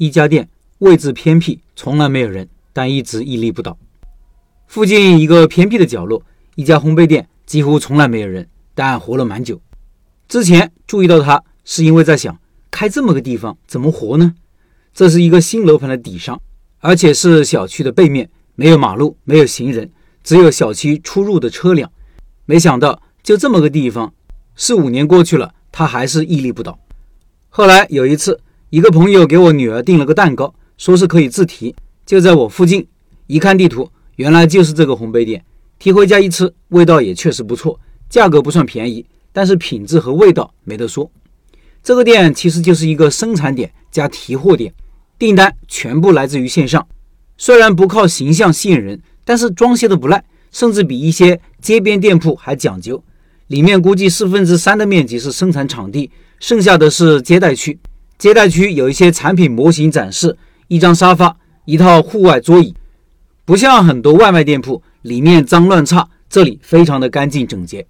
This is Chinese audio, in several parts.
一家店位置偏僻，从来没有人，但一直屹立不倒。附近一个偏僻的角落，一家烘焙店几乎从来没有人，但活了蛮久。之前注意到它，是因为在想，开这么个地方怎么活呢？这是一个新楼盘的底商，而且是小区的背面，没有马路，没有行人，只有小区出入的车辆。没想到就这么个地方，四五年过去了，它还是屹立不倒。后来有一次。一个朋友给我女儿订了个蛋糕，说是可以自提，就在我附近。一看地图，原来就是这个烘焙店。提回家一吃，味道也确实不错，价格不算便宜，但是品质和味道没得说。这个店其实就是一个生产点加提货点，订单全部来自于线上。虽然不靠形象吸引人，但是装修的不赖，甚至比一些街边店铺还讲究。里面估计四分之三的面积是生产场地，剩下的是接待区。接待区有一些产品模型展示，一张沙发，一套户外桌椅，不像很多外卖店铺里面脏乱差，这里非常的干净整洁。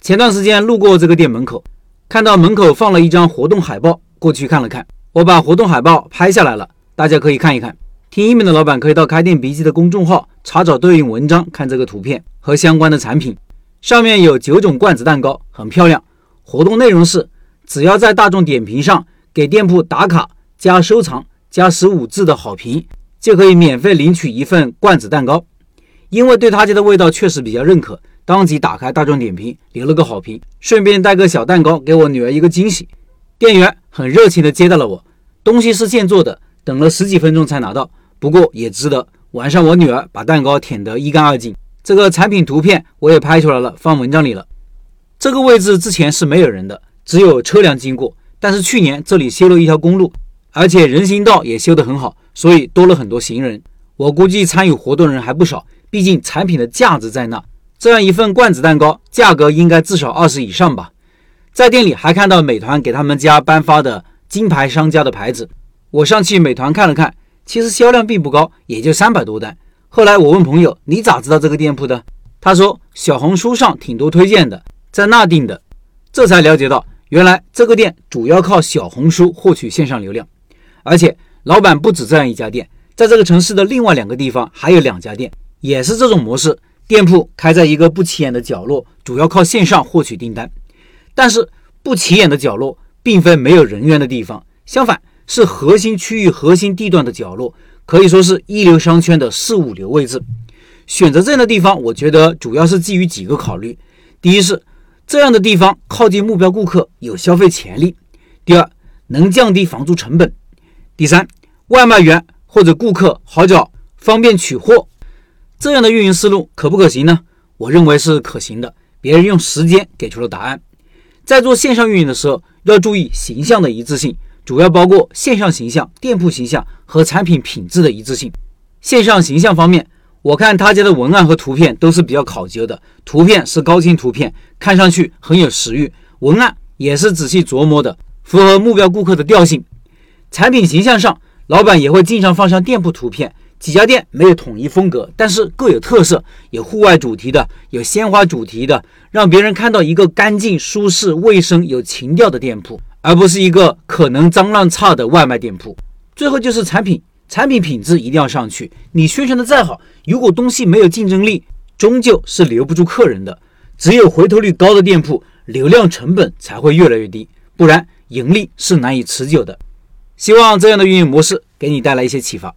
前段时间路过这个店门口，看到门口放了一张活动海报，过去看了看，我把活动海报拍下来了，大家可以看一看。听音频的老板可以到开店笔记的公众号查找对应文章，看这个图片和相关的产品，上面有九种罐子蛋糕，很漂亮。活动内容是，只要在大众点评上。给店铺打卡加收藏加十五字的好评，就可以免费领取一份罐子蛋糕。因为对他家的味道确实比较认可，当即打开大众点评留了个好评，顺便带个小蛋糕给我女儿一个惊喜。店员很热情地接待了我，东西是现做的，等了十几分钟才拿到，不过也值得。晚上我女儿把蛋糕舔得一干二净。这个产品图片我也拍出来了，放文章里了。这个位置之前是没有人的，只有车辆经过。但是去年这里修了一条公路，而且人行道也修得很好，所以多了很多行人。我估计参与活动人还不少，毕竟产品的价值在那。这样一份罐子蛋糕，价格应该至少二十以上吧。在店里还看到美团给他们家颁发的金牌商家的牌子。我上去美团看了看，其实销量并不高，也就三百多单。后来我问朋友：“你咋知道这个店铺的？”他说：“小红书上挺多推荐的，在那订的。”这才了解到。原来这个店主要靠小红书获取线上流量，而且老板不止这样一家店，在这个城市的另外两个地方还有两家店，也是这种模式。店铺开在一个不起眼的角落，主要靠线上获取订单。但是不起眼的角落并非没有人员的地方，相反是核心区域、核心地段的角落，可以说是一流商圈的四五流位置。选择这样的地方，我觉得主要是基于几个考虑：第一是。这样的地方靠近目标顾客，有消费潜力。第二，能降低房租成本。第三，外卖员或者顾客好找，方便取货。这样的运营思路可不可行呢？我认为是可行的。别人用时间给出了答案。在做线上运营的时候，要注意形象的一致性，主要包括线上形象、店铺形象和产品品质的一致性。线上形象方面。我看他家的文案和图片都是比较考究的，图片是高清图片，看上去很有食欲；文案也是仔细琢磨的，符合目标顾客的调性。产品形象上，老板也会经常放上店铺图片。几家店没有统一风格，但是各有特色，有户外主题的，有鲜花主题的，让别人看到一个干净、舒适、卫生、有情调的店铺，而不是一个可能脏乱差的外卖店铺。最后就是产品。产品品质一定要上去。你宣传的再好，如果东西没有竞争力，终究是留不住客人的。只有回头率高的店铺，流量成本才会越来越低，不然盈利是难以持久的。希望这样的运营模式给你带来一些启发。